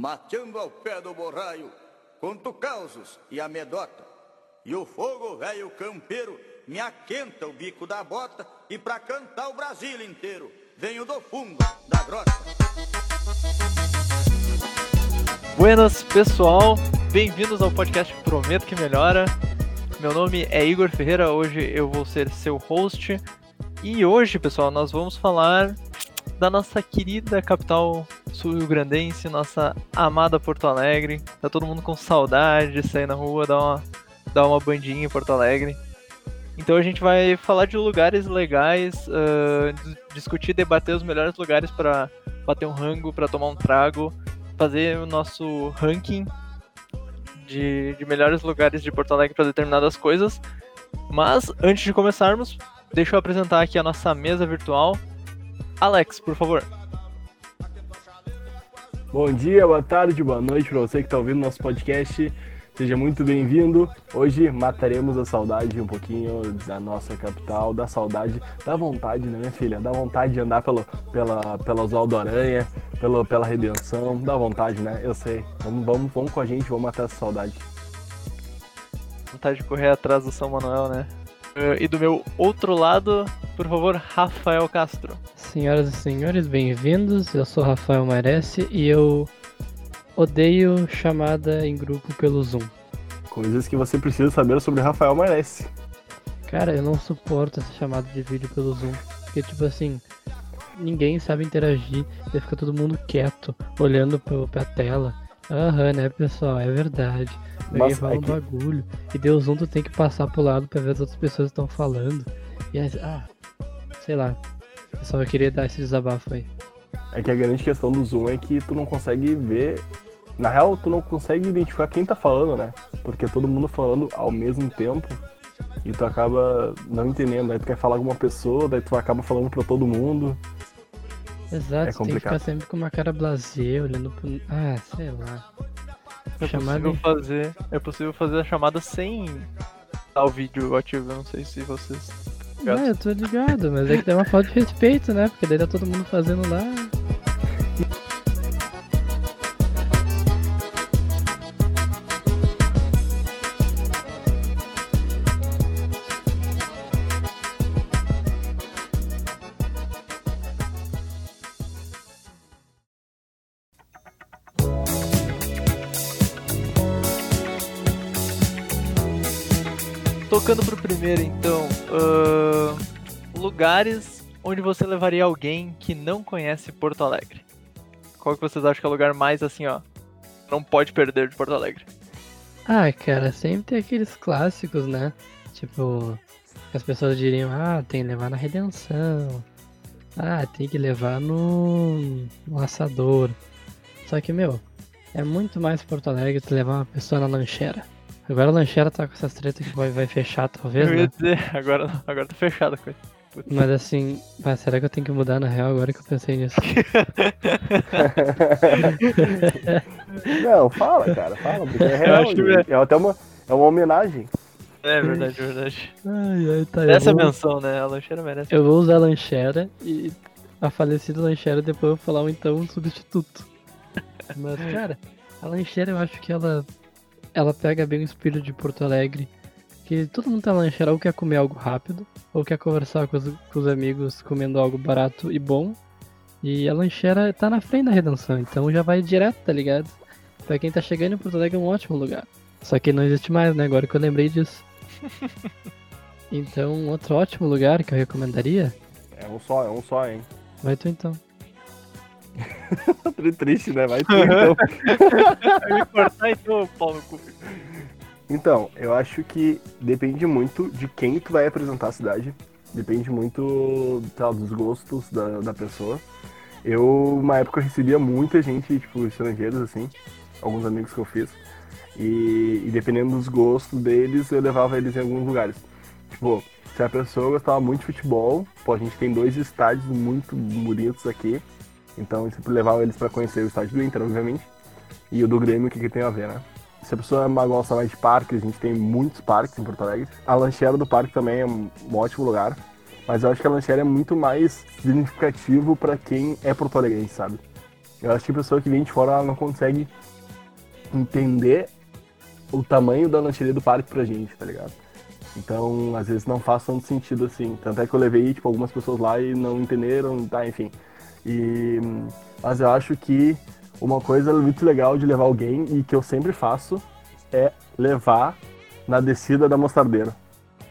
mateando ao pé do borraio, conto causos e amedota. E o fogo velho campeiro me aquenta o bico da bota e pra cantar o Brasil inteiro venho do fundo da grota. Buenas, pessoal. Bem-vindos ao podcast Prometo que Melhora. Meu nome é Igor Ferreira, hoje eu vou ser seu host. E hoje, pessoal, nós vamos falar da nossa querida capital sul-grandense, nossa amada Porto Alegre. Tá todo mundo com saudade de sair na rua, dar uma, dar uma bandinha em Porto Alegre. Então a gente vai falar de lugares legais, uh, discutir, debater os melhores lugares para bater um rango, para tomar um trago, fazer o nosso ranking de, de melhores lugares de Porto Alegre para determinadas coisas. Mas antes de começarmos, deixa eu apresentar aqui a nossa mesa virtual. Alex, por favor. Bom dia, boa tarde, boa noite para você que está ouvindo nosso podcast. Seja muito bem-vindo. Hoje mataremos a saudade um pouquinho da nossa capital, da saudade, da vontade, né, minha filha? Da vontade de andar pelo, pela, pela Oswaldo Aranha, pelo, pela Redenção, da vontade, né? Eu sei. Vamos, vamos, vamos com a gente, vamos matar essa saudade. Vontade de correr atrás do São Manuel, né? E do meu outro lado, por favor, Rafael Castro. Senhoras e senhores, bem-vindos. Eu sou Rafael Marece e eu odeio chamada em grupo pelo Zoom. Coisas que você precisa saber sobre Rafael Marece. Cara, eu não suporto essa chamada de vídeo pelo Zoom. Porque, tipo assim, ninguém sabe interagir, e fica todo mundo quieto, olhando pra tela. Aham, né, pessoal? É verdade. Aí fala um bagulho. E Deus Zoom tu tem que passar pro lado pra ver as outras pessoas estão falando. E aí, ah, sei lá. Só eu queria dar esse desabafo aí. É que a grande questão do Zoom é que tu não consegue ver. Na real, tu não consegue identificar quem tá falando, né? Porque todo mundo falando ao mesmo tempo. E tu acaba não entendendo. Aí tu quer falar com uma pessoa, daí tu acaba falando pra todo mundo. Exato, é tem que ficar sempre com uma cara blasé, olhando pro. Ah, sei lá. É chamada... possível fazer. É possível fazer a chamada sem dar o vídeo ativo, eu não sei se vocês. Ah, eu tô ligado, mas é que tem uma falta de respeito, né? Porque daí tá todo mundo fazendo lá. Lugares onde você levaria alguém que não conhece Porto Alegre. Qual que vocês acham que é o lugar mais assim, ó? Não pode perder de Porto Alegre. Ah, cara, sempre tem aqueles clássicos, né? Tipo, as pessoas diriam, ah, tem que levar na redenção. Ah, tem que levar no, no assador. Só que, meu, é muito mais Porto Alegre tu levar uma pessoa na lancheira. Agora a lancheira tá com essas tretas que vai, vai fechar, talvez. Eu ia né? dizer, agora, agora tá fechada a coisa. Mas assim, mas será que eu tenho que mudar na real agora que eu pensei nisso? Não, fala, cara, fala, porque é real. É... é até uma, é uma homenagem. É verdade, verdade. Ai, ai, tá, Essa vou... menção, né? A lancheira merece. Eu vou usar a lancheira e a falecida lancheira depois eu vou falar um então um substituto. Mas, cara, a lancheira eu acho que ela ela pega bem o espírito de Porto Alegre, que todo mundo tá lancheira ou quer comer algo rápido, ou quer conversar com os, com os amigos comendo algo barato e bom. E a lancheira tá na frente da redenção, então já vai direto, tá ligado? Pra quem tá chegando em Porto Alegre é um ótimo lugar. Só que não existe mais, né? Agora que eu lembrei disso. então, outro ótimo lugar que eu recomendaria. É um só, é um só, hein? Vai tu então. Triste, né? Vai tu então. eu ia cortar então, pau no cu. Então, eu acho que depende muito de quem tu vai apresentar a cidade. Depende muito tá, dos gostos da, da pessoa. Eu, uma época, recebia muita gente, tipo, estrangeiros, assim, alguns amigos que eu fiz. E, e, dependendo dos gostos deles, eu levava eles em alguns lugares. Tipo, se a pessoa gostava muito de futebol, pô, a gente tem dois estádios muito bonitos aqui. Então eu sempre levava eles para conhecer o estádio do Inter, obviamente, e o do Grêmio, o que, que tem a ver, né? Se a pessoa gosta mais de parques, a gente tem muitos parques em Porto Alegre. A lancheira do parque também é um ótimo lugar, mas eu acho que a lancheira é muito mais significativo para quem é porto alegrense, sabe? Eu acho que a pessoa que vem de fora não consegue entender o tamanho da lancheria do parque pra gente, tá ligado? Então, às vezes não faz tanto sentido assim. Tanto é que eu levei, tipo, algumas pessoas lá e não entenderam, tá, enfim. E, mas eu acho que uma coisa muito legal de levar alguém e que eu sempre faço é levar na descida da mostardeira.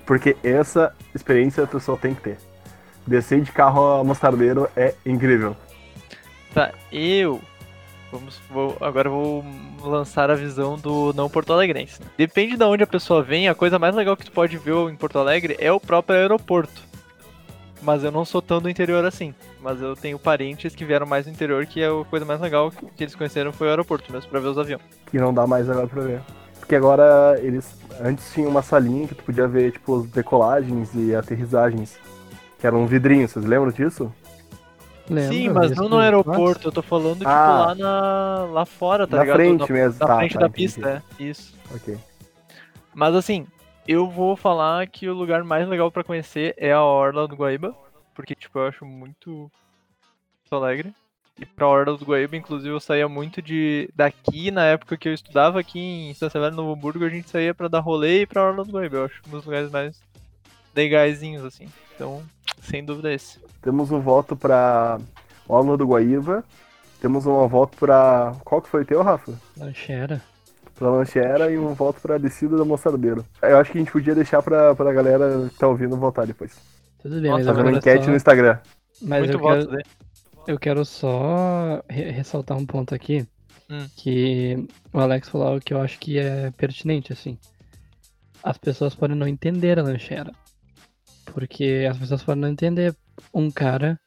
Porque essa experiência a pessoa tem que ter. Descer de carro a mostardeiro é incrível. Tá, eu. Vamos, vou, agora vou lançar a visão do não Porto Alegrense. Depende de onde a pessoa vem, a coisa mais legal que tu pode ver em Porto Alegre é o próprio aeroporto. Mas eu não sou tão do interior assim. Mas eu tenho parentes que vieram mais do interior, que é a coisa mais legal que eles conheceram foi o aeroporto mesmo, pra ver os aviões. Que não dá mais agora pra ver. Porque agora eles. Antes tinha uma salinha que tu podia ver, tipo, as decolagens e aterrissagens. Que era um vidrinho, vocês lembram disso? Lembra? Sim, mas não no aeroporto, eu tô falando, tipo, Ah. lá, na, lá fora, tá Na ligado? frente na, mesmo, Na tá, frente tá, da entendi. pista, é, isso. Ok. Mas assim, eu vou falar que o lugar mais legal pra conhecer é a Orla do Guaíba, porque tipo, eu acho muito Porto Alegre. E pra Orla do Guaíba, inclusive, eu saía muito de daqui, na época que eu estudava aqui em São Severo, Novo Hamburgo, a gente saía pra dar rolê e pra Orla do Guaíba. Eu acho um dos lugares mais legaisinhos, assim. Então, sem dúvida esse. Temos um voto pra Orla do Guaíba. Temos um voto pra. Qual que foi o teu, Rafa? Lanchera. Pra Lanchera e um voto pra Descida da Mostardeiro. Eu acho que a gente podia deixar pra, pra galera que tá ouvindo votar depois. Tudo bem, Nossa, mas vendo agora enquete só... no Instagram. Mas muito eu voto quero, dele. eu quero só re- ressaltar um ponto aqui. Hum. Que o Alex falou algo que eu acho que é pertinente, assim. As pessoas podem não entender a lanchera. Porque as pessoas podem não entender um cara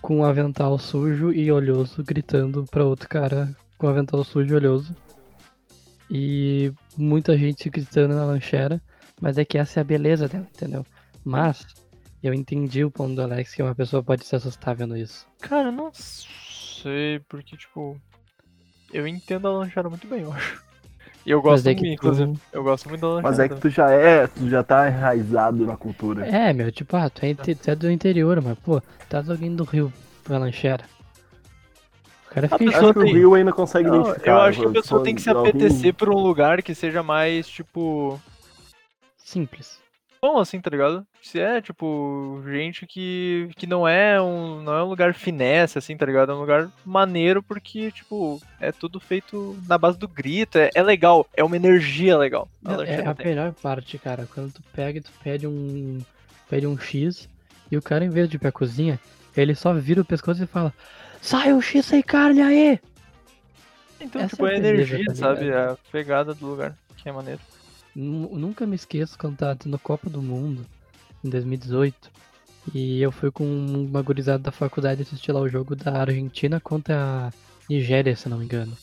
com um avental sujo e olhoso gritando pra outro cara com um avental sujo e olhoso. E muita gente gritando na lanchera, mas é que essa é a beleza dela, entendeu? Mas eu entendi o ponto do Alex que uma pessoa pode se assustar vendo isso. Cara, eu não sei, porque, tipo, eu entendo a lanchera muito bem, eu acho. E eu gosto é muito, tu- inclusive. Eu gosto muito da lanchera. Mas é que tu já é, tu já tá enraizado na cultura. É, meu, tipo, ah, tu é, tu é do interior, mas, pô, traz alguém do Rio pra lanchera. O cara A fica pessoa Acho que o tem- Rio ainda consegue Não, identificar. eu acho que a pessoa tem que se alguém- apetecer por um lugar que seja mais, tipo, simples. Bom assim, tá ligado? Se é, tipo, gente que, que não é um não é um lugar finesse, assim, tá ligado? É um lugar maneiro porque, tipo, é tudo feito na base do grito, é, é legal, é uma energia legal. É a tem. melhor parte, cara, quando tu pega e tu pede um. Pede um X e o cara, em vez de ir pra cozinha, ele só vira o pescoço e fala: Sai o X sem carne aí! Então, essa tipo, é é a beleza, energia, tá sabe? É a pegada do lugar, que é maneiro. Nu- Nunca me esqueço quando tava tendo Copa do Mundo em 2018 e eu fui com uma gurizada da faculdade assistir lá o jogo da Argentina contra a Nigéria, se não me engano.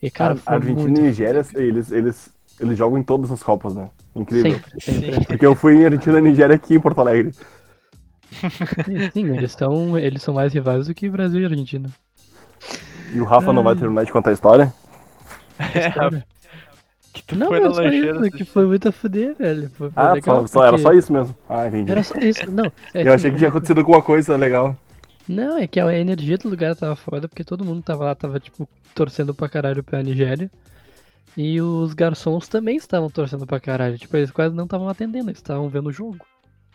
E cara, A- Argentina muito e Nigéria, eles, eles, eles jogam em todas as Copas, né? Incrível. Sempre, sempre. Porque eu fui em Argentina e Nigéria aqui em Porto Alegre. Sim, eles são, eles são mais rivais do que Brasil e Argentina. E o Rafa não vai terminar de contar a história? É, História. Que tu Não, foi na só lancheira. isso, que foi muito a fuder, velho. Foi, foi Ah, legal, só, só- era só isso mesmo. Ah, entendi. Era só isso, não. é Eu achei que tinha acontecido alguma coisa legal. Não, é que a energia do lugar tava foda, porque todo mundo tava lá, tava, tipo, torcendo pra caralho pra Nigéria. E os garçons também estavam torcendo pra caralho. Tipo, eles quase não estavam atendendo, eles estavam vendo o jogo.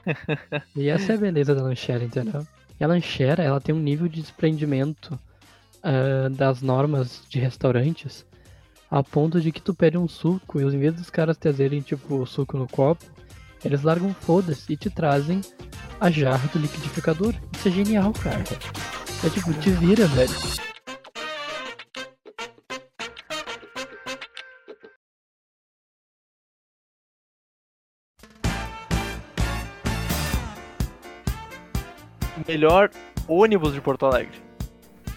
e essa é a beleza da lanchera, entendeu? E a lanchera, ela tem um nível de desprendimento ah, das normas de restaurantes a ponto de que tu pede um suco e em vez dos caras trazerem, tipo, o suco no copo, eles largam foda-se e te trazem a jarra do liquidificador. Isso é genial, cara. É tipo, te vira, velho. Melhor ônibus de Porto Alegre.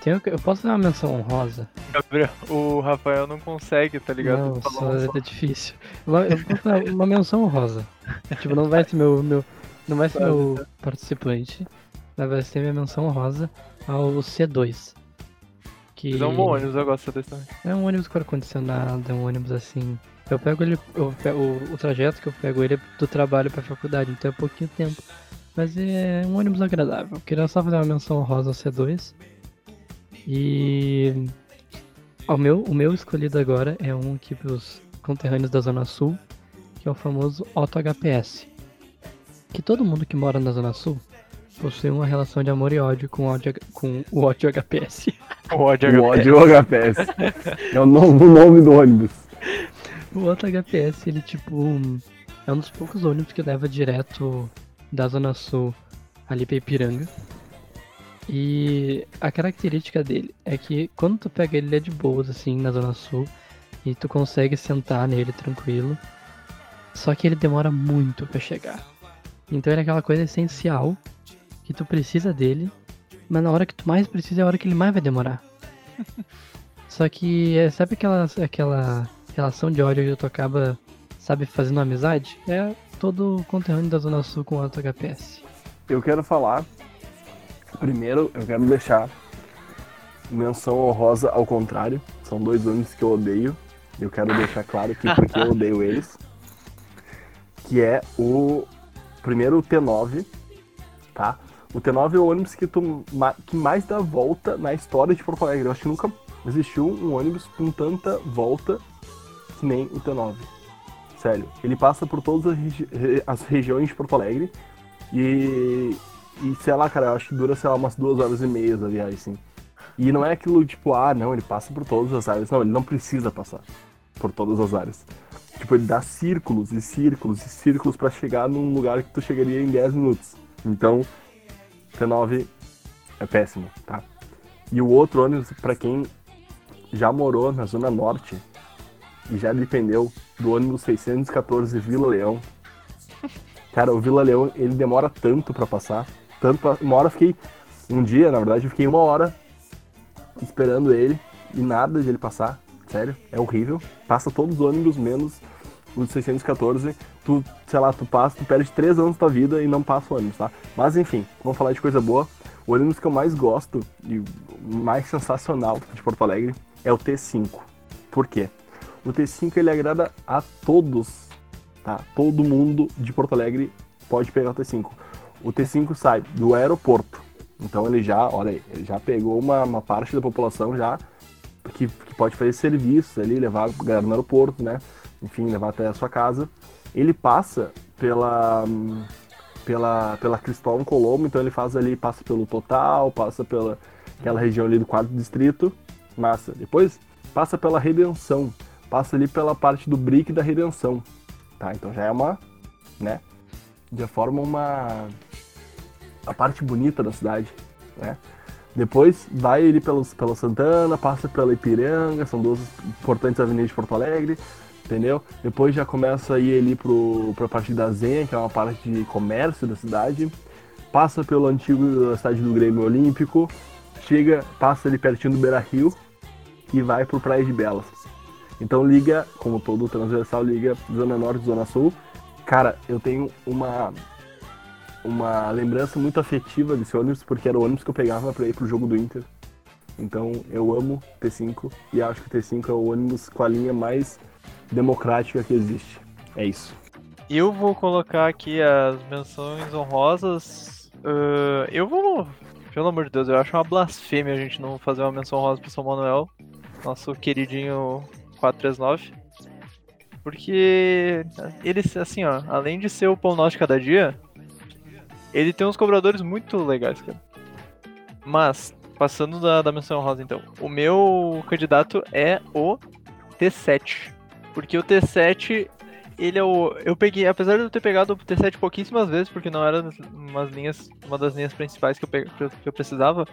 Tem, eu posso dar uma menção honrosa? Gabriel, o Rafael não consegue, tá ligado? Não, só é difícil. Uma, eu posso dar uma menção honrosa. Tipo, não vai ser meu. meu não vai ser meu participante, mas vai ser minha menção honrosa ao C2. Que é um bom ônibus, eu gosto desse também. É um ônibus com ar-condicionado, é um ônibus assim. Eu pego ele. Eu pego, o, o trajeto que eu pego ele é do trabalho pra faculdade, então é pouquinho tempo. Mas é um ônibus agradável. Queria só fazer uma menção honrosa ao C2. E o meu, o meu escolhido agora é um aqui pros conterrâneos da Zona Sul, que é o famoso Otto HPS. Que todo mundo que mora na Zona Sul possui uma relação de amor e ódio com o ódio, com o ódio HPS. O ódio O HPS. ódio HPS. É o novo nome do ônibus. O Otto HPS, ele tipo. É um dos poucos ônibus que leva direto da Zona Sul ali pra Ipiranga. E a característica dele é que quando tu pega ele, ele é de boas, assim, na Zona Sul. E tu consegue sentar nele tranquilo. Só que ele demora muito pra chegar. Então ele é aquela coisa essencial que tu precisa dele. Mas na hora que tu mais precisa é a hora que ele mais vai demorar. Só que é, sabe aquela, aquela relação de ódio que tu acaba, sabe, fazendo amizade? É todo o conterrâneo da Zona Sul com o HPS. Eu quero falar. Primeiro, eu quero deixar menção honrosa ao contrário. São dois ônibus que eu odeio. Eu quero deixar claro que porque eu odeio eles. Que é o primeiro o T9, tá? O T9 é o ônibus que, tu, que mais dá volta na história de Porto Alegre. Eu acho que nunca existiu um ônibus com tanta volta que nem o T9. Sério. Ele passa por todas as, regi- re- as regiões de Porto Alegre. E, e sei lá, cara, eu acho que dura, sei lá, umas duas horas e meia a viagem, assim. E não é aquilo tipo, ah, não, ele passa por todas as áreas. Não, ele não precisa passar por todas as áreas. Tipo, ele dá círculos e círculos e círculos pra chegar num lugar que tu chegaria em 10 minutos. Então, T9 é péssimo, tá? E o outro ônibus, pra quem já morou na Zona Norte e já dependeu do ônibus 614 Vila Leão, Cara, o Vila Leão, ele demora tanto pra passar. Tanto. Uma hora eu fiquei. Um dia, na verdade, eu fiquei uma hora esperando ele e nada de ele passar. Sério, é horrível. Passa todos os ônibus, menos o de 614. Tu, sei lá, tu passa, tu perde três anos da tua vida e não passa o ônibus, tá? Mas enfim, vamos falar de coisa boa. O ônibus que eu mais gosto e mais sensacional de Porto Alegre é o T5. Por quê? O T5 ele agrada a todos tá? Todo mundo de Porto Alegre pode pegar o T5. O T5 sai do aeroporto. Então ele já, olha aí, ele já pegou uma, uma parte da população já que, que pode fazer serviços ali, levar a galera no aeroporto, né? Enfim, levar até a sua casa. Ele passa pela pela pela Cristóvão Colombo, então ele faz ali, passa pelo Total, passa pela aquela região ali do quarto distrito, massa. Depois passa pela Redenção, passa ali pela parte do Brick da Redenção, tá? Então já é uma, né? Já forma uma a parte bonita da cidade, né? Depois vai ele pelos, pela Santana, passa pela Ipiranga, são duas importantes avenidas de Porto Alegre, entendeu? Depois já começa a ir ali pro, pra parte da Zenha, que é uma parte de comércio da cidade, passa pelo antigo estádio do Grêmio Olímpico, chega, passa ali pertinho do Beira Rio e vai pro Praia de Belas. Então liga, como todo transversal, liga Zona Norte Zona Sul. Cara, eu tenho uma uma lembrança muito afetiva desse ônibus, porque era o ônibus que eu pegava pra ir pro jogo do Inter. Então eu amo T5 e acho que o T5 é o ônibus com a linha mais democrática que existe. É isso. Eu vou colocar aqui as menções honrosas. Ah, eu vou. Pelo amor de Deus, eu acho uma blasfêmia a gente não fazer uma menção honrosa pro São Manuel, nosso queridinho 439. Porque ele, assim, ó, além de ser o pão nosso de cada dia, ele tem uns cobradores muito legais, cara. Mas, passando da, da menção honrosa então, o meu candidato é o T7. Porque o T7, ele é o. Eu peguei, apesar de eu ter pegado o T7 pouquíssimas vezes, porque não era umas linhas, uma das linhas principais que eu, pe- que eu, precisava,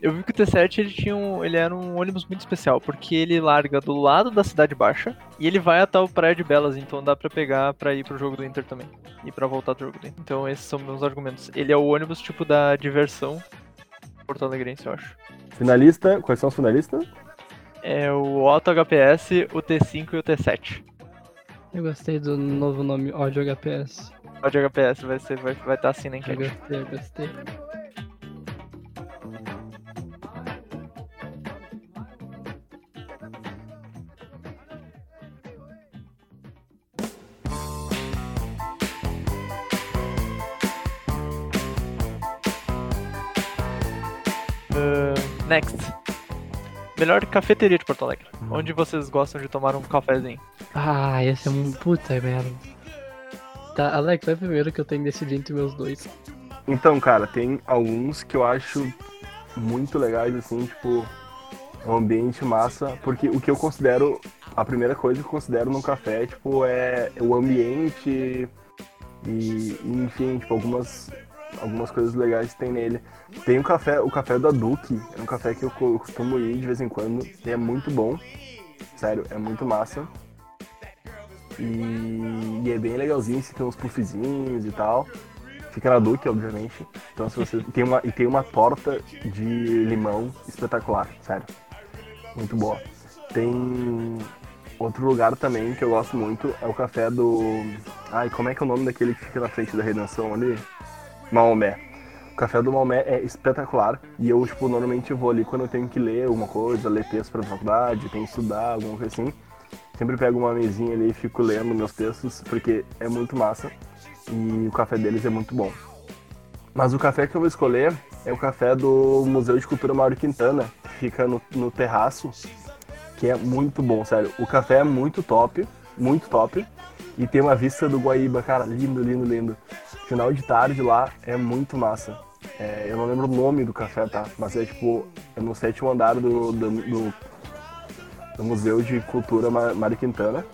eu vi que o T7 ele tinha um, ele era um ônibus muito especial, porque ele larga do lado da cidade baixa e ele vai até o Praia de Belas, então dá pra pegar pra ir pro jogo do Inter também e pra voltar do jogo do Inter. Então esses são meus argumentos. Ele é o ônibus tipo da diversão porto alegrense, eu acho. Finalista, quais são os finalistas? É o Otto HPS, o T5 e o T7. Eu gostei do novo nome Ódio HPS. O de HPS vai ser vai vai estar assim na Eu enquete. gostei, eu gostei. Next. melhor cafeteria de Porto Alegre. Onde vocês gostam de tomar um cafezinho? Ah, esse é um puta merda. Tá, Alex, vai primeiro que eu tenho que decidir entre meus dois. Então, cara, tem alguns que eu acho muito legais, assim, tipo, um ambiente massa, porque o que eu considero, a primeira coisa que eu considero num café, tipo, é o ambiente e, enfim, tipo, algumas, algumas coisas legais que tem nele. Tem o café, o café da Duque, é um café que eu costumo ir de vez em quando, e é muito bom, sério, é muito massa. E, e é bem legalzinho, se tem uns puffzinhos e tal. Fica na Duque, obviamente. Então se você tem uma e tem uma torta de limão espetacular, sério. Muito boa. Tem outro lugar também que eu gosto muito, é o café do Ai, como é que é o nome daquele que fica na frente da Redenção ali? Maomé. O café do Maomé é espetacular e eu, tipo, normalmente vou ali quando eu tenho que ler alguma coisa, ler texto pra faculdade, tenho que estudar, alguma coisa assim. Sempre pego uma mesinha ali e fico lendo meus textos, porque é muito massa e o café deles é muito bom. Mas o café que eu vou escolher é o café do Museu de Cultura Mauro Quintana, que fica no, no terraço, que é muito bom, sério. O café é muito top, muito top. E tem uma vista do Guaíba, cara, lindo, lindo, lindo. Final de tarde lá é muito massa. É, eu não lembro o nome do café, tá? Mas é tipo, é no sétimo andar do, do, do, do Museu de Cultura Mário Quintana.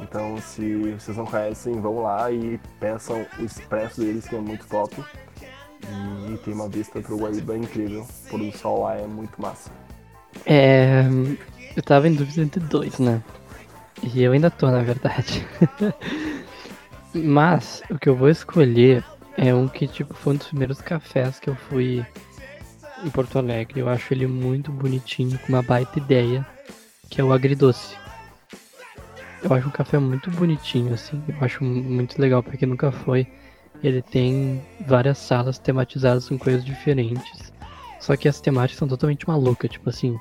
Então, se vocês não conhecem, vão lá e peçam o expresso deles, que é muito top. E tem uma vista pro Guaíba incrível. Por o sol lá é muito massa. É. Eu tava em dúvida entre dois, né? E eu ainda tô, na verdade. Mas o que eu vou escolher é um que, tipo, foi um dos primeiros cafés que eu fui em Porto Alegre. Eu acho ele muito bonitinho, com uma baita ideia, que é o agridoce. Eu acho um café muito bonitinho, assim. Eu acho muito legal pra quem nunca foi. Ele tem várias salas tematizadas com coisas diferentes. Só que as temáticas são totalmente malucas. Tipo assim,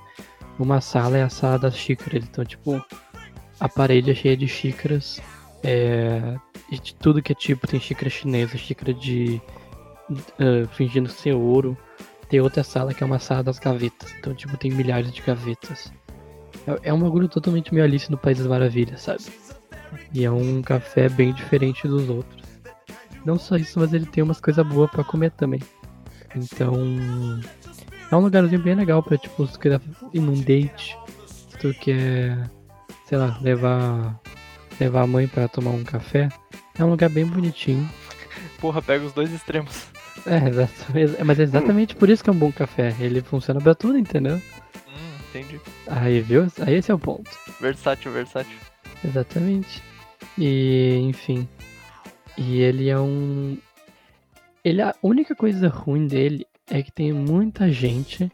uma sala é a sala das xícaras. Então, tipo, a parede é cheia de xícaras. É, de tudo que é tipo, tem xícara chinesa, xícara de. Uh, fingindo ser ouro. Tem outra sala que é uma sala das gavetas. Então, tipo, tem milhares de gavetas. É, é um bagulho totalmente meio Alice no País das Maravilhas, sabe? E é um café bem diferente dos outros. Não só isso, mas ele tem umas coisas boas para comer também. Então. É um lugarzinho bem legal pra, tipo, se tu quiser ir num date, se tu quer, sei lá, levar. levar a mãe para tomar um café. É um lugar bem bonitinho. Porra, pega os dois extremos. É. Mas é exatamente por isso que é um bom café. Ele funciona pra tudo, entendeu? Entendi. Aí, viu? Aí esse é o ponto. Versátil, versátil. Exatamente. E, enfim. E ele é um. Ele, a única coisa ruim dele é que tem muita gente.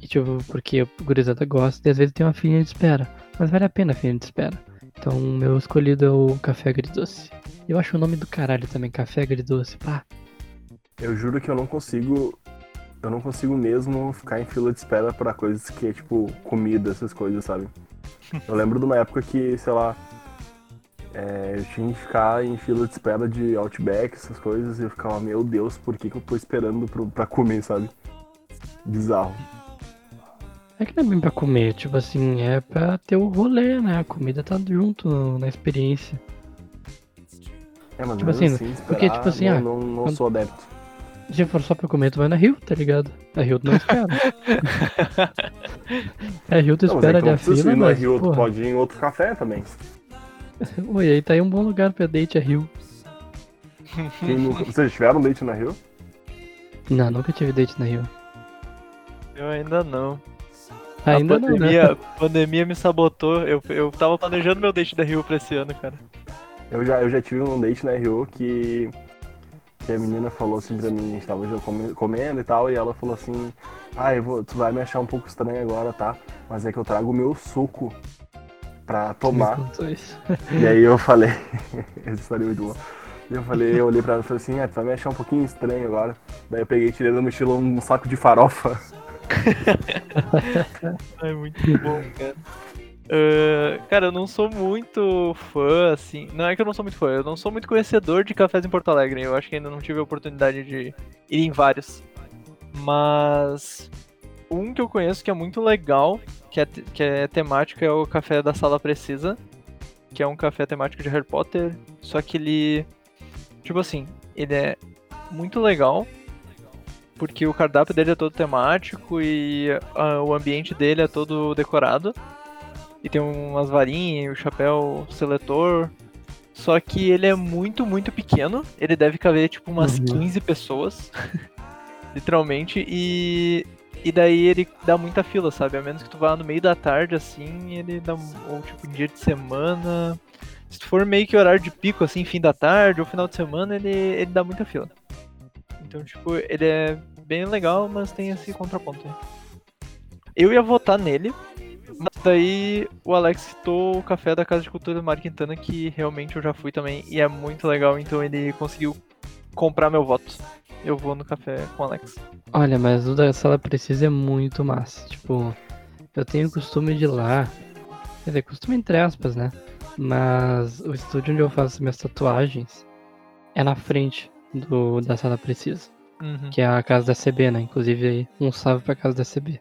E, tipo, porque a gurizada gosta, e às vezes tem uma filha de espera. Mas vale a pena a filha de espera. Então, o meu escolhido é o café agridoce. Eu acho o nome do caralho também, café agridoce. Pá. Eu juro que eu não consigo. Eu não consigo mesmo ficar em fila de espera para coisas que é tipo comida, essas coisas, sabe? Eu lembro de uma época que, sei lá, é, eu tinha que ficar em fila de espera de Outback, essas coisas, e eu ficava, meu Deus, por que, que eu tô esperando pro, pra comer, sabe? Bizarro. É que não é bem pra comer, tipo assim, é pra ter o rolê, né? A comida tá junto na experiência. É, mas Tipo assim, assim, porque, esperar, tipo assim, não, ah, não, não quando- sou adepto. Se for só pra comer, tu vai na Rio, tá ligado? A Rio tu não espera. a Rio tu Não, mas é espera que ali a fila, ir no mas, Rio, tu pode ir em outro café também. Oi, aí tá aí um bom lugar pra date a Rio. Nunca... Vocês tiveram date na Rio? Não, nunca tive date na Rio. Eu ainda não. Ainda a não, né? pandemia, pandemia me sabotou. Eu, eu tava planejando meu date da Rio pra esse ano, cara. Eu já, eu já tive um date na Rio que, que a menina falou assim pra mim, a gente tava comendo e tal, e ela falou assim, ah, eu vou, tu vai me achar um pouco estranho agora, tá? Mas é que eu trago o meu suco pra tomar. E aí eu falei, essa história é muito boa. E eu falei, eu olhei pra ela e falei assim, ah, tu vai me achar um pouquinho estranho agora. Daí eu peguei e tirei da mochila um saco de farofa. É muito bom, cara. Ah, cara, eu não sou muito fã, assim. Não é que eu não sou muito fã, eu não sou muito conhecedor de cafés em Porto Alegre. Eu acho que ainda não tive a oportunidade de ir em vários. Mas um que eu conheço que é muito legal, que é, que é temático, é o café da Sala Precisa, que é um café temático de Harry Potter, só que ele, tipo assim, ele é muito legal, porque o cardápio dele é todo temático e ah, o ambiente dele é todo decorado. E tem umas varinhas, o chapéu seletor. Só que ele é muito, muito pequeno. Ele deve caber tipo umas Uhum. 15 pessoas. literalmente. E. E daí ele dá muita fila, sabe? A menos que tu vá no meio da tarde, assim, ele dá. Ou tipo, dia de semana. Se tu for meio que horário de pico, assim, fim da tarde ou final de semana, ele, ele dá muita fila. Então, tipo, ele é bem legal, mas tem esse contraponto aí. Eu ia votar nele, mas daí o Alex citou o café da Casa de Cultura do Mar Quintana, que realmente eu já fui também, e é muito legal, então ele conseguiu comprar meu voto. Eu vou no café com o Alex. Olha, mas o da sala precisa é muito massa. Tipo, eu tenho costume de ir lá. Quer dizer, costume entre aspas, né? Mas o estúdio onde eu faço minhas tatuagens é na frente do, da sala precisa. Uhum. Que é a casa da CB, né? Inclusive aí, um salve pra casa da CB.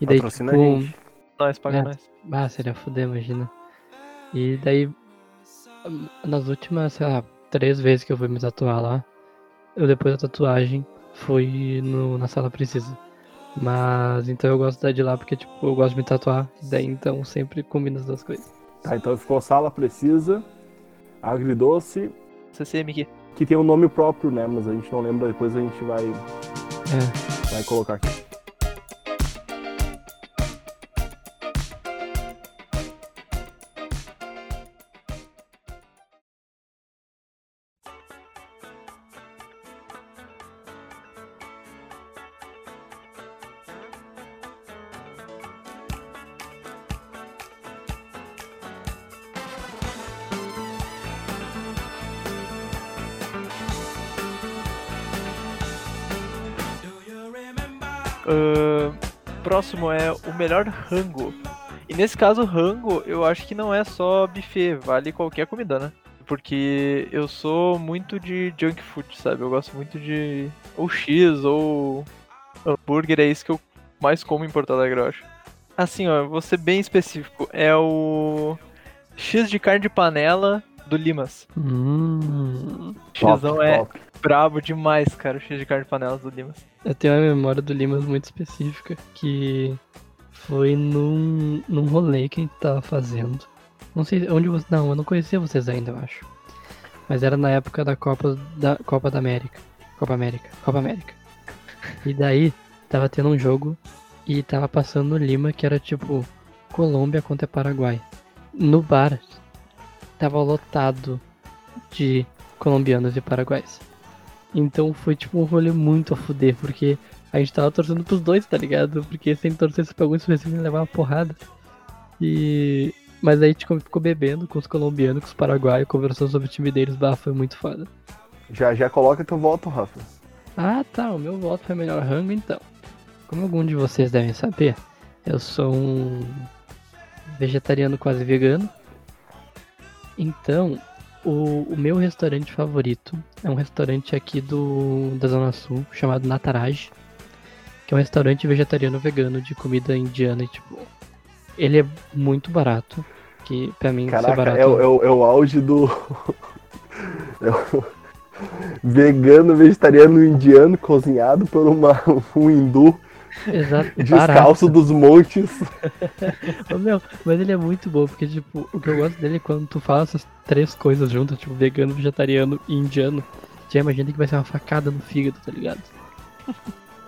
E daí, Patrocina tipo, a gente. Nós, paga É. nós. Ah, seria foder, imagina. E daí, nas últimas, sei lá, três vezes que eu fui me tatuar lá, eu depois da tatuagem fui no, na sala precisa. Mas então eu gosto da de lá porque, tipo, eu gosto de me tatuar. E daí então sempre combina as duas coisas. Tá, então ficou sala precisa, agridoce, CCM aqui. que tem um nome próprio, né? Mas a gente não lembra, depois a gente vai, É, vai colocar aqui. Ahn, próximo é o melhor rango. E nesse caso, rango, eu acho que não é só buffet, vale qualquer comida, né? Porque eu sou muito de junk food, sabe? Eu gosto muito de ou X ou hambúrguer, é isso que eu mais como em Porto Alegre, eu acho. Assim, ó, vou ser bem específico. É o X de carne de panela do Limas. hum, Top, Xão é top. Brabo demais, cara, o X de carne de panela do Limas. eu tenho uma memória do Limas muito específica que foi num, num rolê que a gente tava fazendo. Não sei onde você. Não, eu não conhecia vocês ainda, eu acho. Mas era na época da Copa da Copa da América. Copa América. Copa América. E daí tava tendo um jogo e tava passando Lima que era tipo Colômbia contra Paraguai. No bar tava lotado de colombianos e paraguaios. Então foi tipo um rolê muito a fuder, porque a gente tava torcendo pros dois, tá ligado? Porque sem torcer pra algum específico ia levar uma porrada. E. Mas aí a gente ficou bebendo com os colombianos, com os paraguaios, conversando sobre o time deles, bah, foi muito foda. Já, já coloca teu voto, Rafa. Ah tá, o meu voto foi melhor rango então. Como algum de vocês devem saber, eu sou um vegetariano quase vegano. Então, o, o meu restaurante favorito é um restaurante aqui do da Zona Sul, chamado Nataraj, que é um restaurante vegetariano vegano de comida indiana e tipo, ele é muito barato, que pra mim Caraca, barato é, o- é, o- é o auge do. é o Vegano, vegetariano, indiano, cozinhado por uma, um hindu exato, descalço dos montes. Ô, Meu, mas ele é muito bom, porque, tipo, o que eu gosto dele é quando tu fala essas três coisas juntas, tipo, vegano, vegetariano e indiano, já imagina que vai ser uma facada no fígado, tá ligado?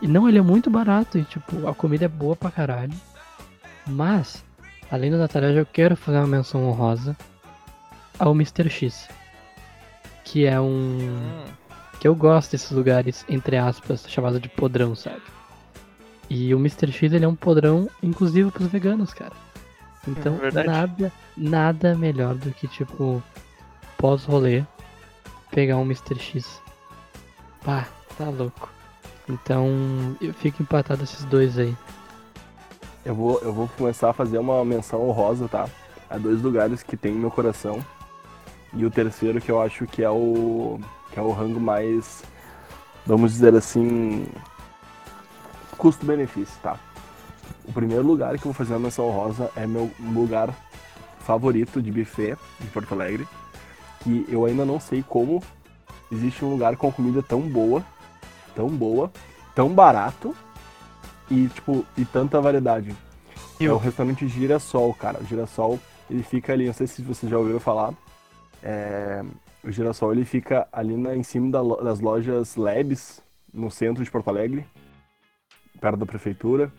E não, ele é muito barato e, tipo, a comida é boa pra caralho. Mas, além do Nataraj, eu quero fazer uma menção honrosa ao Mr. X. Que é um. Hum, Que eu gosto desses lugares, entre aspas, chamado de podrão, sabe? E o Mr. X ele é um podrão, inclusive pros veganos, cara. Então, É nada, nada melhor do que, tipo, pós-rolê, pegar um Mr. X. Pá, tá louco. Então, eu fico empatado esses dois aí. Eu vou, eu vou começar a fazer uma menção honrosa, tá? Há dois lugares que tem meu coração. E o terceiro que eu acho que é o. que é o rango mais. Vamos dizer assim. Custo-benefício, tá? O primeiro lugar que eu vou fazer a menção rosa é meu lugar favorito de buffet de Porto Alegre, que eu ainda não sei como existe um lugar com comida tão boa, tão boa, tão barato e tipo e tanta variedade. É o- restaurante Girassol, cara. O Girassol, ele fica ali, não sei se você já ouviu falar. É, o Girassol, ele fica ali na, em cima da das lojas Lebes, no centro de Porto Alegre, perto da prefeitura.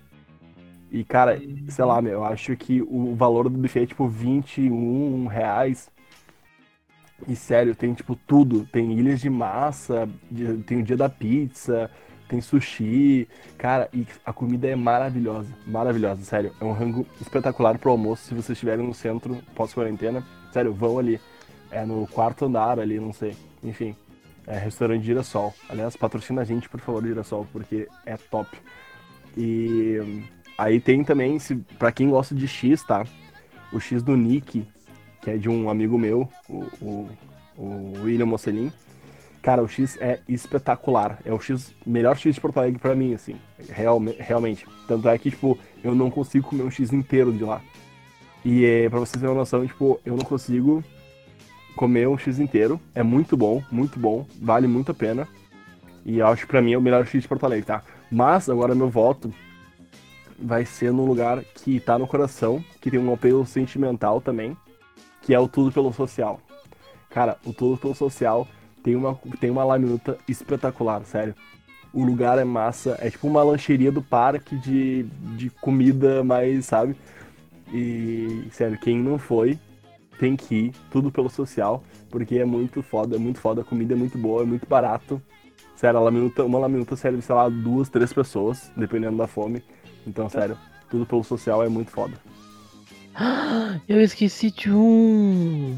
E, cara, sei lá, meu, eu acho que o valor do buffet é tipo 21 reais. E sério, tem tipo tudo. Tem ilhas de massa, tem o dia da pizza, tem sushi. Cara, e a comida é maravilhosa. Maravilhosa, sério. É um rango espetacular pro almoço. Se vocês estiverem no centro pós-quarentena, sério, vão ali. É no quarto andar ali, não sei. Enfim, é restaurante Girassol. Aliás, patrocina a gente, por favor, Girassol, porque é top. E aí tem também, se, pra quem gosta de X, tá? O X do Nick, que é de um amigo meu, o, o, o William Mocelin. Cara, o X é espetacular. É o X, melhor X de Porto Alegre pra mim, assim. Realme, realmente. Tanto é que, tipo, eu não consigo comer um X inteiro de lá. E é, pra vocês terem uma noção, tipo, eu não consigo comer um X inteiro. É muito bom, muito bom. Vale muito a pena. E eu acho que pra mim é o melhor X de Porto Alegre, tá? Mas agora meu voto vai ser num lugar que tá no coração, que tem um apelo sentimental também, que é o Tudo pelo Social. Cara, o Tudo pelo Social tem uma, tem uma laminuta espetacular, sério. O lugar é massa, é tipo uma lancheria do parque de, de comida mais, sabe? E, sério, quem não foi, tem que ir, tudo pelo social, porque é muito foda, é muito foda, a comida é muito boa, é muito barato. Sério, a laminuta, uma laminuta serve, sei lá, duas, três pessoas, dependendo da fome. Então, sério, tudo pelo social é muito foda. Eu esqueci de um.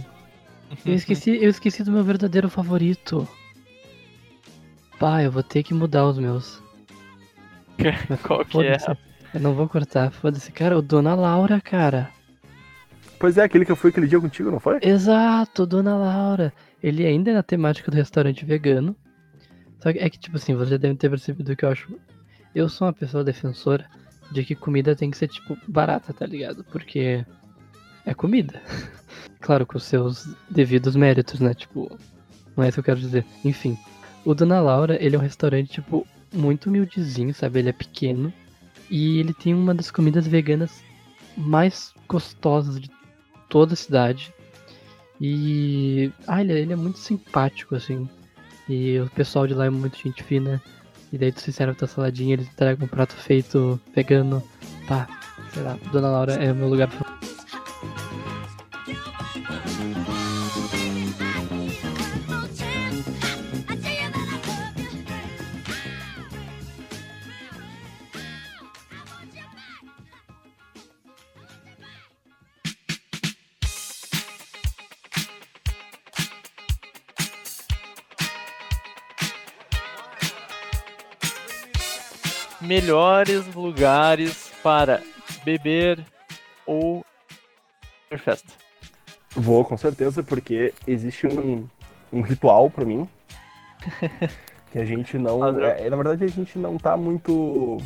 Eu esqueci, eu esqueci do meu verdadeiro favorito. Pá, eu vou ter que mudar os meus. Qual que é? Eu não vou cortar, foda-se. Cara, o Dona Laura, cara. Pois é, aquele que eu fui aquele dia contigo, não foi? Exato, Dona Laura. Ele ainda é na temática do restaurante vegano. Só que é que, tipo assim, você deve ter percebido que eu acho. Eu sou uma pessoa defensora de que comida tem que ser, tipo, barata, tá ligado? Porque é comida. claro, com seus devidos méritos, né? Tipo, não é isso que eu quero dizer. Enfim, o Dona Laura, ele é um restaurante, tipo, muito humildezinho, sabe? Ele é pequeno. E ele tem uma das comidas veganas mais gostosas de toda a cidade. E. Ah, ele, é- ele é muito simpático, assim. E o pessoal de lá é muito gente fina. E daí tu se serve tua saladinha, eles entregam um prato feito vegano. Pá, sei lá, Dona Laura é o meu lugar favorito. Melhores lugares para beber ou ter festa. Vou, com certeza, porque existe um, um ritual pra mim. que a gente não. É, na verdade, a gente não tá muito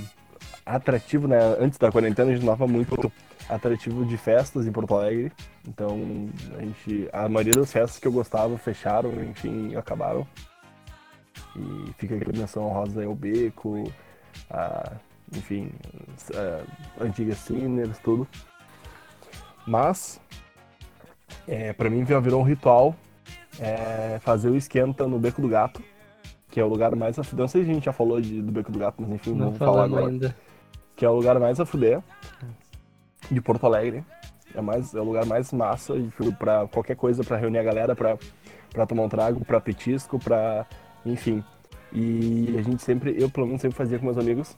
atrativo, né? Antes da quarentena, a gente não tava muito atrativo de festas em Porto Alegre. Então, a gente. A maioria das festas que eu gostava fecharam, enfim, acabaram. E fica aqui a menção rosa ao beco, a, enfim, a, antigas Sinners, tudo. Mas é, para mim já virou um ritual é, fazer o esquenta no Beco do Gato, que é o lugar mais a fuder. Não sei se a gente já falou de- do Beco do Gato, mas enfim, Não vamos falar agora. ainda. Que é o lugar mais a fuder de Porto Alegre. É, mais, é o lugar mais massa para qualquer coisa, para reunir a galera, para tomar um trago, para petisco, para enfim. E a gente sempre, eu pelo menos sempre fazia com meus amigos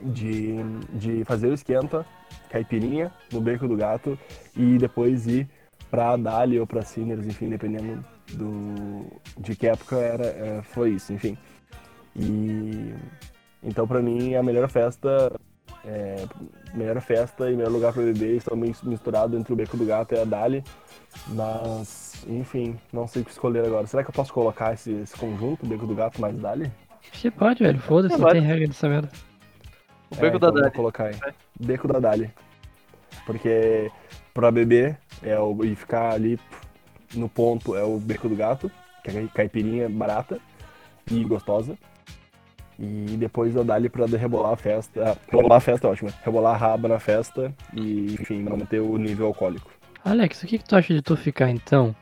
de, de fazer o esquenta, caipirinha no Beco do Gato e depois ir pra Dali ou pra Sinners, enfim, dependendo do, de que época era, é, foi isso, enfim. E então pra mim a melhor festa, é, melhor festa e melhor lugar pra beber estão meio misturado entre o Beco do Gato e a Dali, mas enfim, não sei o que escolher agora. Será que eu posso colocar esse, esse conjunto, Beco do Gato mais Dali? Você pode, velho, foda-se, É, não vale. tem regra dessa merda. O beco É, da então eu Dali. Vou colocar aí. É. Beco da Dali. Porque pra beber é o, e ficar ali no ponto é o beco do gato, que é caipirinha barata e gostosa. E depois a Dali pra rebolar a festa. Rebolar a festa é ótimo. Rebolar a raba na festa e, enfim, manter o nível alcoólico. Alex, o que, que tu acha de tu ficar então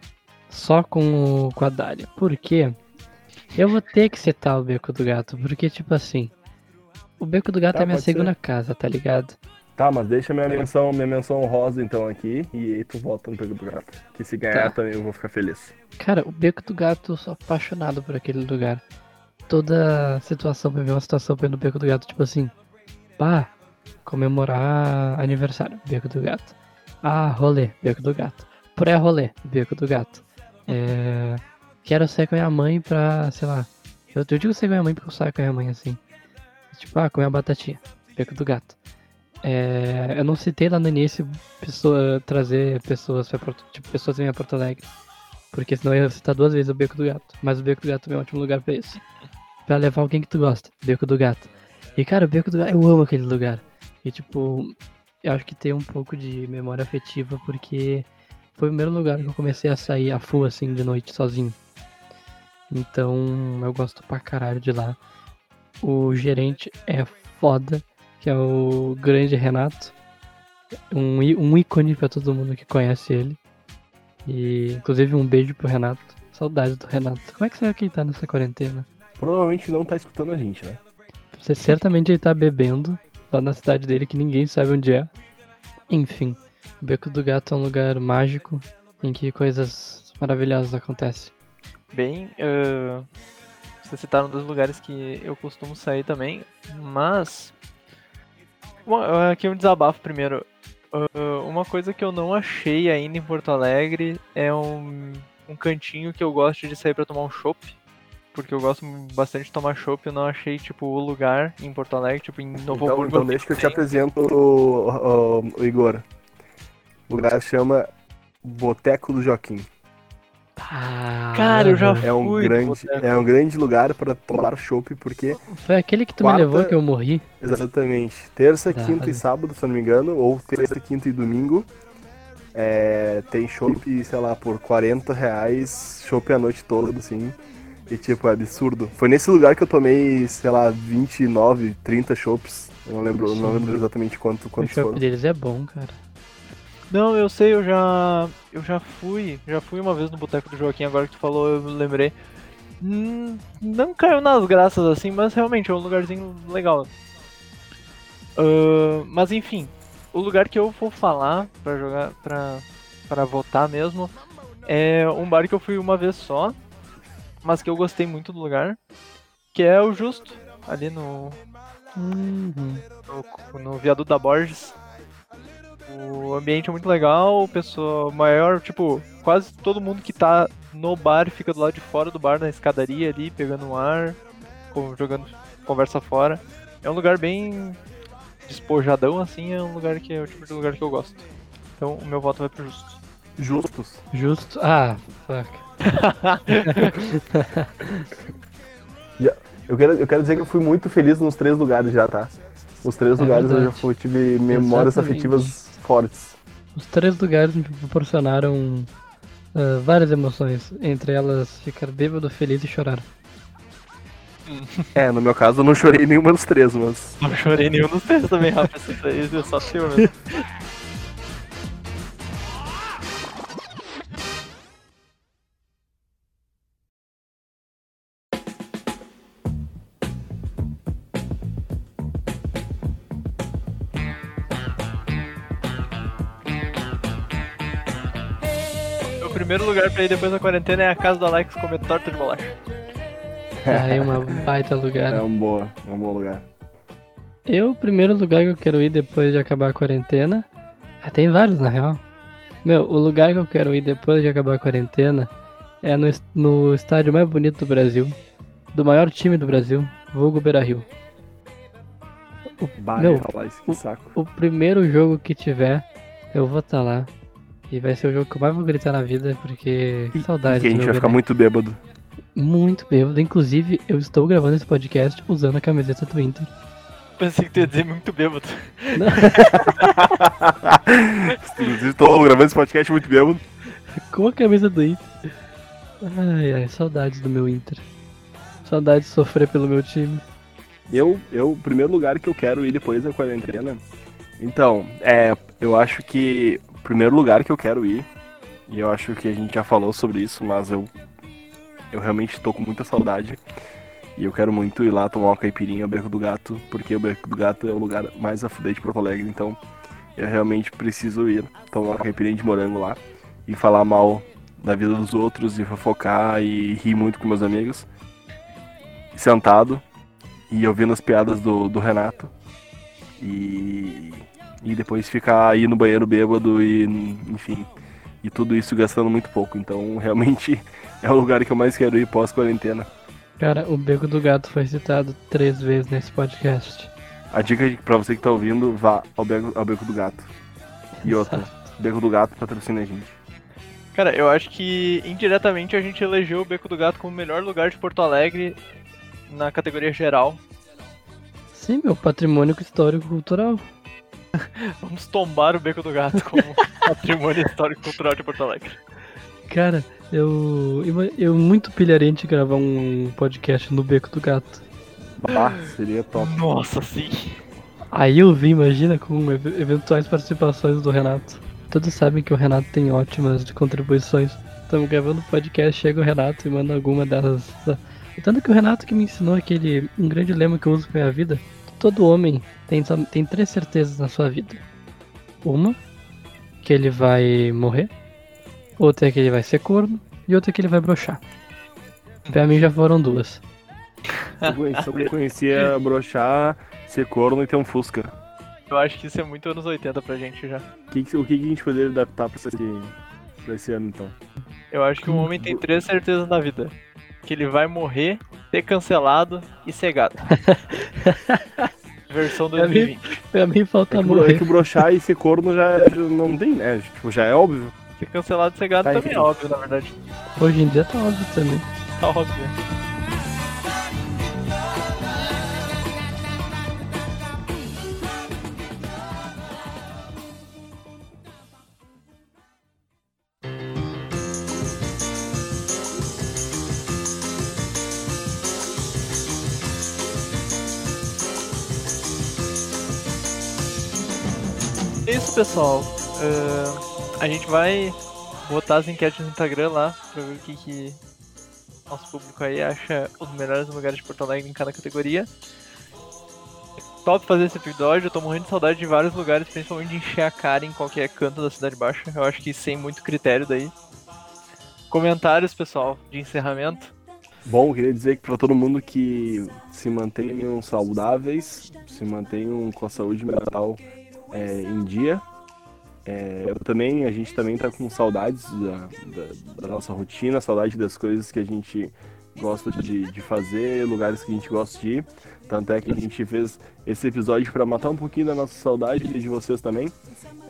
só com o com a Dália? Por quê? Eu vou ter que citar o Beco do Gato, porque tipo assim, o Beco do Gato Tá, é minha pode ser. segunda casa, tá ligado? Tá, mas deixa minha menção, minha menção rosa então aqui e aí tu volta no beco do gato. Que se ganhar Tá. também eu vou ficar feliz. Cara, o Beco do Gato, eu sou apaixonado por aquele lugar. Toda situação pra ver uma situação no Beco do Gato, tipo assim, pá, comemorar aniversário, Beco do Gato. Ah, rolê, Beco do Gato. Pré-rolê, Beco do Gato. É, quero sair com a minha mãe pra, sei lá, eu, eu digo sair com a minha mãe porque eu saio com a minha mãe assim. Tipo, ah, comer uma batatinha, Beco do Gato. É, eu não citei lá no início pessoa, trazer pessoas tipo, pessoas em Porto Alegre. Porque senão eu ia citar duas vezes o Beco do Gato. Mas o Beco do Gato é um ótimo lugar pra isso. Pra levar alguém que tu gosta. Beco do Gato. E cara, o Beco do Gato, eu amo aquele lugar. E tipo, eu acho que tem um pouco de memória afetiva porque foi o primeiro lugar que eu comecei a sair a full assim de noite sozinho. Então eu gosto pra caralho de lá. O gerente é foda, que é o grande Renato. Um, um ícone pra todo mundo que conhece ele. E inclusive um beijo pro Renato. Saudade do Renato. Como é que será que ele tá nessa quarentena? Provavelmente não tá escutando a gente, né? Você certamente ele tá bebendo lá na cidade dele que ninguém sabe onde é. Enfim, o Beco do Gato é um lugar mágico em que coisas maravilhosas acontecem. Bem, ah, vocês citaram dois lugares que eu costumo sair também, mas. Bom, aqui um desabafo primeiro. Ah, uma coisa que eu não achei ainda em Porto Alegre é um, um cantinho que eu gosto de sair pra tomar um chopp. Porque eu gosto bastante de tomar chopp, eu não achei, tipo, o lugar em Porto Alegre, tipo, em Novo Então, Hamburgo. então deixa que eu te apresento o, o- o Igor. O lugar chama Boteco do Joaquim. Ah, Cara, eu já É um Fui grande, é um grande lugar para tomar chopp, porque Foi aquele que tu Quarta- me levou que eu morri. exatamente terça, Dá, quinta e sábado, se eu não me engano, ou terça, quinta e domingo, é, tem chopp, sei lá, por 40 reais, chopp a noite toda, assim. E tipo, é absurdo. Foi nesse lugar que eu tomei, sei lá, 29, 30 chopps. Eu não lembro, não lembro exatamente quanto, O quantos shopping foram. deles é bom, cara. Não, eu sei, eu já. Eu já fui. Já fui uma vez no Boteco do Joaquim, agora que tu falou, eu lembrei. Hum, não caiu nas graças assim, mas realmente é um lugarzinho legal. Ah, mas enfim, o lugar que eu vou falar pra jogar. pra, pra votar mesmo é um bar que eu fui uma vez só, mas que eu gostei muito do lugar. Que é o Justo, ali no, Uhum. no, no viaduto da Borges. O ambiente é muito legal, pessoa maior, tipo, quase todo mundo que tá no bar fica do lado de fora do bar, na escadaria ali, pegando um ar, jogando conversa fora. É um lugar bem despojadão, assim, é um lugar que é o tipo de lugar que eu gosto. Então o meu voto vai pro justo. Justos. Justo. Ah, fuck. Eu quero, eu quero dizer que eu fui muito feliz nos três lugares já, tá? Os três É lugares eu já verdade. fui, tive memórias Exatamente. afetivas fortes. Os três lugares me proporcionaram ah, várias emoções. Entre elas, ficar bêbado, feliz e chorar. É, no meu caso eu não chorei nenhuma dos três, mas. Não chorei nenhum dos três também, Rafa. Isso aí é só seu lugar pra ir depois da quarentena é a casa do Alex comer torta de bolacha. Aí uma baita lugar. É um, boa, é um bom lugar. Eu, o primeiro lugar que eu quero ir depois de acabar a quarentena. Ah, tem vários na real. Meu, o lugar que eu quero ir depois de acabar a quarentena é no, no estádio mais bonito do Brasil. Do maior time do Brasil, Vulgo Beira Rio. Bah, Meu, que saco. O primeiro jogo que tiver, eu vou estar lá. E vai ser o jogo que eu mais vou gritar na vida, porque que saudade Que a gente vai ficar muito bêbado. Muito bêbado. Inclusive, eu estou gravando esse podcast usando a camiseta do Inter. pensei que tu ia dizer muito bêbado. Inclusive, tô gravando esse podcast muito bêbado. Com a camisa do Inter. Ai, ai, saudades do meu Inter. Saudades de sofrer pelo meu time. Eu, eu, o primeiro lugar que eu quero ir depois da quarentena. Então, é, eu acho que primeiro lugar que eu quero ir, e eu acho que a gente já falou sobre isso, mas eu, eu realmente tô com muita saudade. E eu quero muito ir lá tomar uma caipirinha ao Beco do Gato, porque o Beco do Gato é o lugar mais a fuder de Porto Alegre, então eu realmente preciso ir tomar uma caipirinha de morango lá e falar mal da vida dos outros e fofocar e rir muito com meus amigos. Sentado e ouvindo as piadas do, do Renato. E, e depois ficar aí no banheiro bêbado e, enfim, e tudo isso gastando muito pouco. Então, realmente é o lugar que eu mais quero ir pós-quarentena. Cara, o Beco do Gato foi citado três vezes nesse podcast. A dica é pra você que tá ouvindo, vá ao Beco, ao Beco do Gato. E outra, Beco do Gato patrocina a gente. Cara, eu acho que indiretamente a gente elegeu o Beco do Gato como o melhor lugar de Porto Alegre na categoria geral. Sim, meu patrimônio histórico cultural. Vamos tombar o Beco do Gato como patrimônio histórico cultural de Porto Alegre. Cara, eu, eu, muito pilharia de gravar um podcast no Beco do Gato. Ah, seria top. Nossa, sim. Aí eu vi, imagina, com ev- eventuais participações do Renato. Todos sabem que o Renato tem ótimas contribuições. Estamos gravando podcast, chega o Renato e manda alguma dessas. Tanto que o Renato que me ensinou aquele um grande lema que eu uso pra minha vida. Todo homem tem, tem três certezas na sua vida. Uma, que ele vai morrer. Outra é que ele vai ser corno. E outra é que ele vai brochar. Pra mim já foram duas. Eu conhecia, eu conhecia brochar, ser corno e ter um Fusca. Eu acho que isso é muito anos 80 pra gente já. O que, que- o que que a gente poderia adaptar pra esse, pra esse ano, então? Eu acho que um homem tem três certezas na vida. Que ele vai morrer, ser cancelado e ser gato. Versão 2020. Pra mim É falta que, bro- morrer. é que brochar e ser corno já, não tem, né? Tipo, já é óbvio. Ser cancelado e ser gato Tá, também é óbvio, na verdade. Hoje em dia tá óbvio também. Tá óbvio. Pessoal. Ahn, a gente vai botar as enquetes no Instagram lá pra ver o que, que nosso público aí acha os melhores lugares de Porto Alegre em cada categoria. Top fazer esse episódio, eu tô morrendo de saudade de vários lugares, principalmente de encher a cara em qualquer canto da Cidade Baixa. Eu acho que sem muito critério daí. Comentários, pessoal, de encerramento. Bom, queria dizer que para todo mundo que se mantenham saudáveis, se mantenham com a saúde mental é, em dia. É, eu também, a gente também tá com saudades da, da- da nossa rotina, saudade das coisas que a gente gosta de, de fazer, lugares que a gente gosta de ir. Tanto é que a gente fez esse episódio para matar um pouquinho da nossa saudade e de vocês também.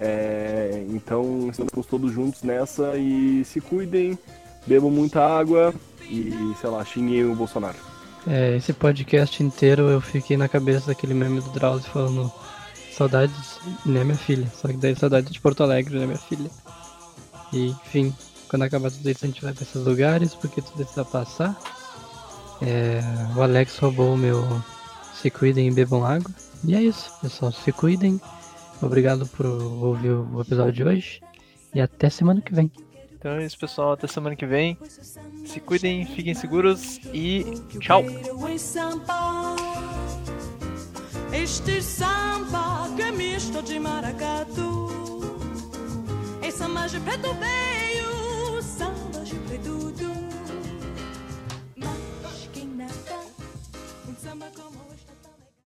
É, então estamos todos juntos nessa e se cuidem, bebam muita água e, sei lá, xinguem o Bolsonaro. É, esse podcast inteiro eu fiquei na cabeça daquele meme do Drauzio falando saudades, né minha filha, só que daí saudade de Porto Alegre, né minha filha. E enfim, quando acabar tudo isso a gente vai pra esses lugares, porque tudo isso vai passar. É, o Alex roubou o meu se cuidem e bebam água. E é isso, pessoal, se cuidem. Obrigado por ouvir o episódio de hoje. E até semana que vem. Então é isso, pessoal. Até semana que vem. Se cuidem, fiquem seguros e tchau. Este samba que é misto de maracatu. É samba de preto veio, samba de preto Mas que nada, um samba como